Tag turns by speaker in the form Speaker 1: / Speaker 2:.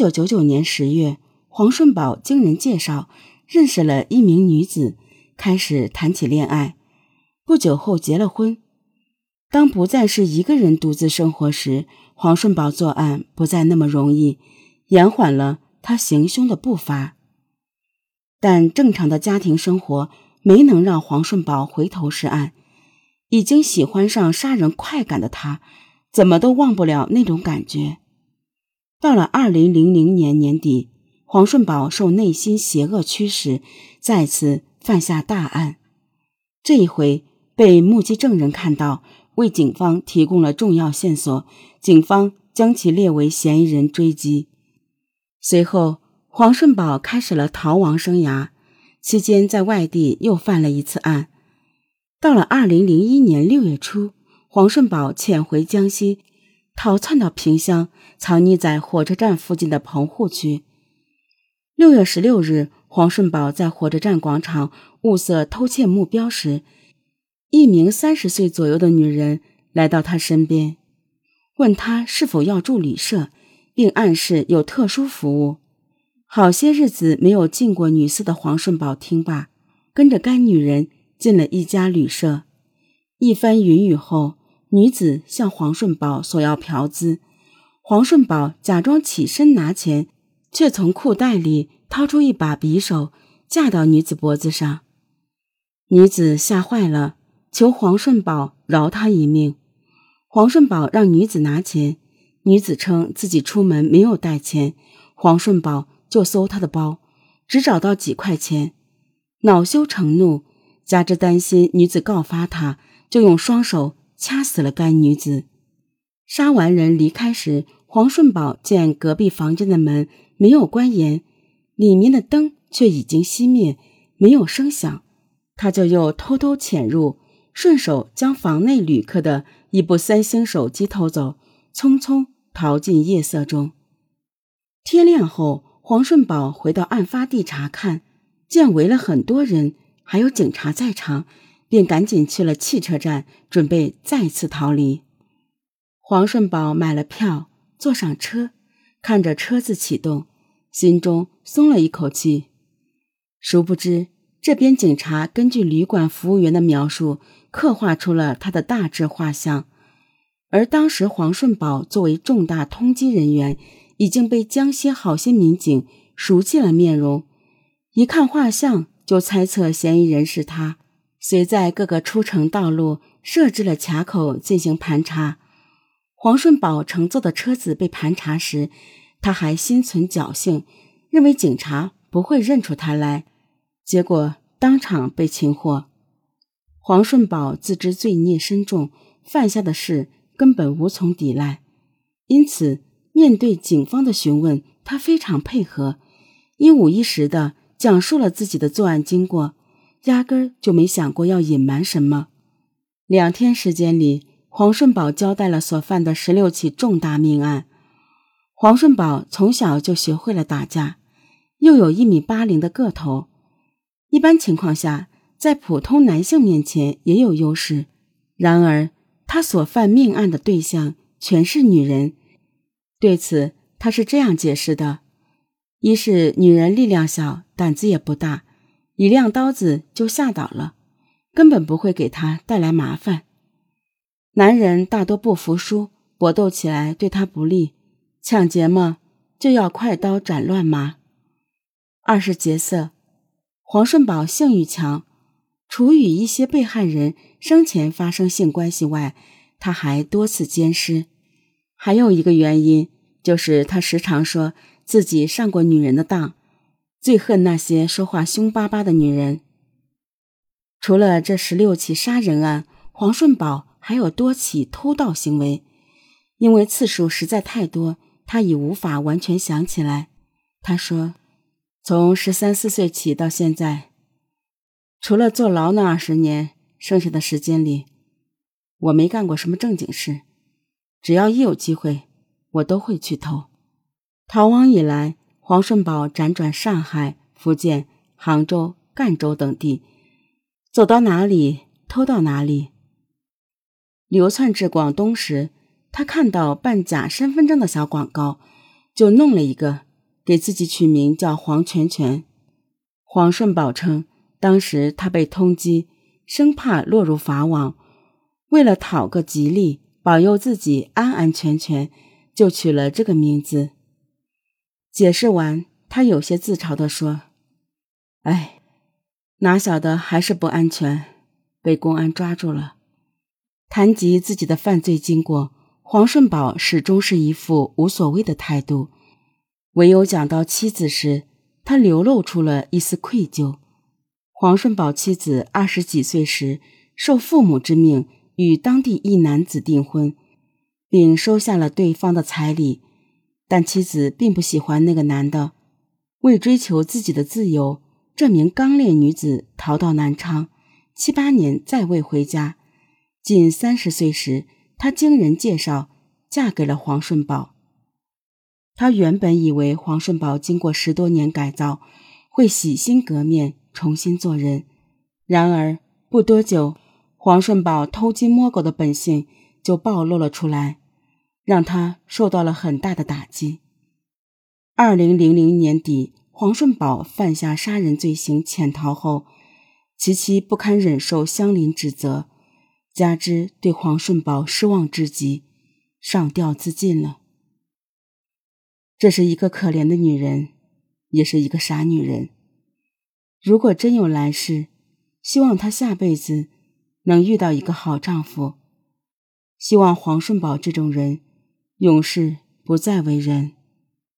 Speaker 1: 九九九年十月，黄顺宝经人介绍认识了一名女子，开始谈起恋爱。不久后结了婚。当不再是一个人独自生活时，黄顺宝作案不再那么容易，延缓了他行凶的步伐。但正常的家庭生活没能让黄顺宝回头是岸。已经喜欢上杀人快感的他，怎么都忘不了那种感觉。到了二零零零年年底，黄顺宝受内心邪恶驱使，再次犯下大案。这一回被目击证人看到，为警方提供了重要线索，警方将其列为嫌疑人追击。随后，黄顺宝开始了逃亡生涯，期间在外地又犯了一次案。到了二零零一年六月初，黄顺宝潜回江西，逃窜到萍乡，藏匿在火车站附近的棚户区。六月十六日，黄顺宝在火车站广场物色偷窃目标时，一名三十岁左右的女人来到他身边，问他是否要住旅社，并暗示有特殊服务。好些日子没有进过女色的黄顺宝听罢，跟着该女人。进了一家旅社，一番云雨后，女子向黄顺宝索要嫖资，黄顺宝假装起身拿钱，却从裤袋里掏出一把匕首架到女子脖子上。女子吓坏了，求黄顺宝饶她一命。黄顺宝让女子拿钱，女子称自己出门没有带钱，黄顺宝就搜她的包，只找到几块钱，恼羞成怒。加之担心女子告发他，就用双手掐死了该女子。杀完人离开时，黄顺宝见隔壁房间的门没有关严，里面的灯却已经熄灭，没有声响，他就又偷偷潜入，顺手将房内旅客的一部三星手机偷走，匆匆逃进夜色中。天亮后，黄顺宝回到案发地查看，见围了很多人。还有警察在场，便赶紧去了汽车站，准备再次逃离。黄顺宝买了票，坐上车，看着车子启动，心中松了一口气。殊不知，这边警察根据旅馆服务员的描述，刻画出了他的大致画像。而当时黄顺宝作为重大通缉人员，已经被江西好些民警熟悉了面容，一看画像。就猜测嫌疑人是他，遂在各个出城道路设置了卡口进行盘查。黄顺宝乘坐的车子被盘查时，他还心存侥幸，认为警察不会认出他来，结果当场被擒获。黄顺宝自知罪孽深重，犯下的事根本无从抵赖，因此面对警方的询问，他非常配合，一五一十的。讲述了自己的作案经过，压根儿就没想过要隐瞒什么。两天时间里，黄顺宝交代了所犯的十六起重大命案。黄顺宝从小就学会了打架，又有一米八零的个头，一般情况下在普通男性面前也有优势。然而，他所犯命案的对象全是女人。对此，他是这样解释的。一是女人力量小，胆子也不大，一亮刀子就吓倒了，根本不会给他带来麻烦。男人大多不服输，搏斗起来对他不利，抢劫嘛就要快刀斩乱麻。二是劫色，黄顺宝性欲强，除与一些被害人生前发生性关系外，他还多次奸尸。还有一个原因就是他时常说。自己上过女人的当，最恨那些说话凶巴巴的女人。除了这十六起杀人案，黄顺宝还有多起偷盗行为，因为次数实在太多，他已无法完全想起来。他说：“从十三四岁起到现在，除了坐牢那二十年，剩下的时间里，我没干过什么正经事。只要一有机会，我都会去偷。”逃亡以来，黄顺宝辗转上海、福建、杭州、赣州等地，走到哪里偷到哪里。流窜至广东时，他看到办假身份证的小广告，就弄了一个给自己取名叫黄全全。黄顺宝称，当时他被通缉，生怕落入法网，为了讨个吉利，保佑自己安安全全，就取了这个名字。解释完，他有些自嘲地说：“哎，哪晓得还是不安全，被公安抓住了。”谈及自己的犯罪经过，黄顺宝始终是一副无所谓的态度，唯有讲到妻子时。他流露出了一丝愧疚。黄顺宝妻子二十几岁时，受父母之命与当地一男子订婚，并收下了对方的彩礼。但妻子并不喜欢那个男的，为追求自己的自由，这名刚烈女子逃到南昌，七八年再未回家。近三十岁时，她经人介绍嫁给了黄顺宝。他原本以为黄顺宝经过十多年改造，会洗心革面，重新做人。然而不多久，黄顺宝偷鸡摸狗的本性就暴露了出来，让他受到了很大的打击。二零零零年底，黄顺宝犯下杀人罪行潜逃后，其妻不堪忍受乡邻指责，加之对黄顺宝失望至极，上吊自尽了。这是一个可怜的女人，也是一个傻女人。如果真有来世，希望她下辈子能遇到一个好丈夫。希望黄顺宝这种人，永世不再为人。